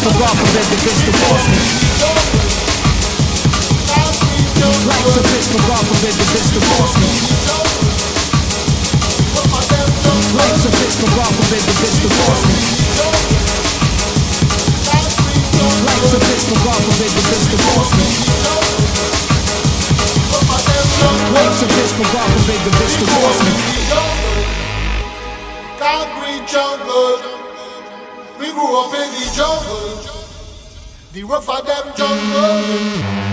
the bitch divorce me. Life's a bitch, but God forbid the bitch divorce me. Life's a bitch, but God forbid the bitch divorce me. Life's a bitch, but God forbid the bitch divorce me. Life's a bitch, but God forbid the bitch divorce me. Concrete jungle. We grew up in the jungle. The Roffadamn jungle.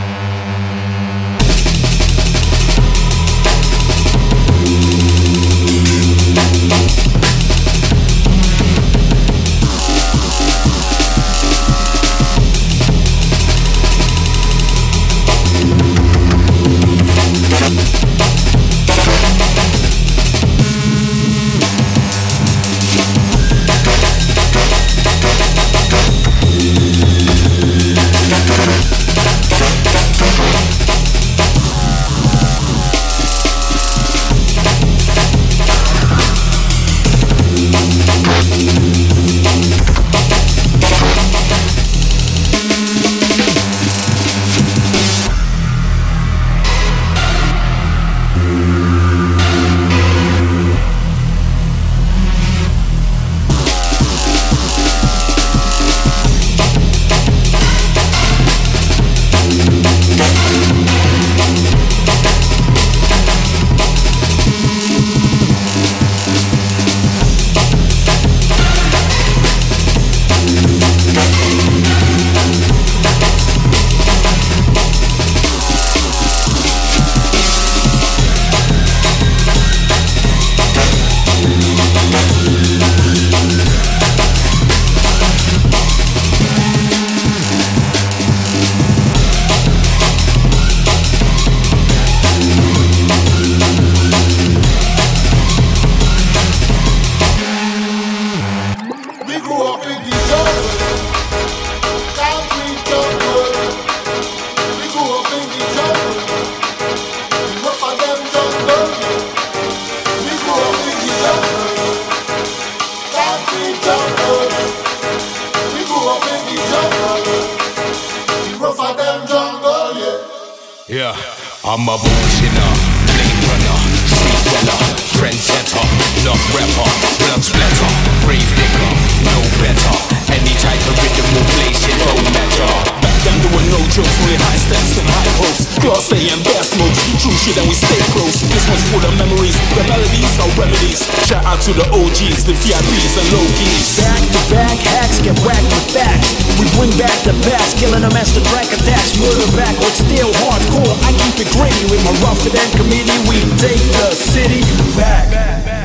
I'm a bullshinner, blade runner, street dweller, trendsetter, not rapper, blood splatter, brave nigga, no better. Any type of rhythm will place it, no matter them there were no jokes Only high stakes and high hopes. Class A and best moves True shit and we stay close. This one's full of memories The melodies are remedies. Shout out to the OGs The VIPs and low keys Back to back hacks Get whacked with facts. We bring back the past Killing them as the track of dash back backwards Still hardcore. I keep it gritty With my rougher than committee. We take the city back. back, back.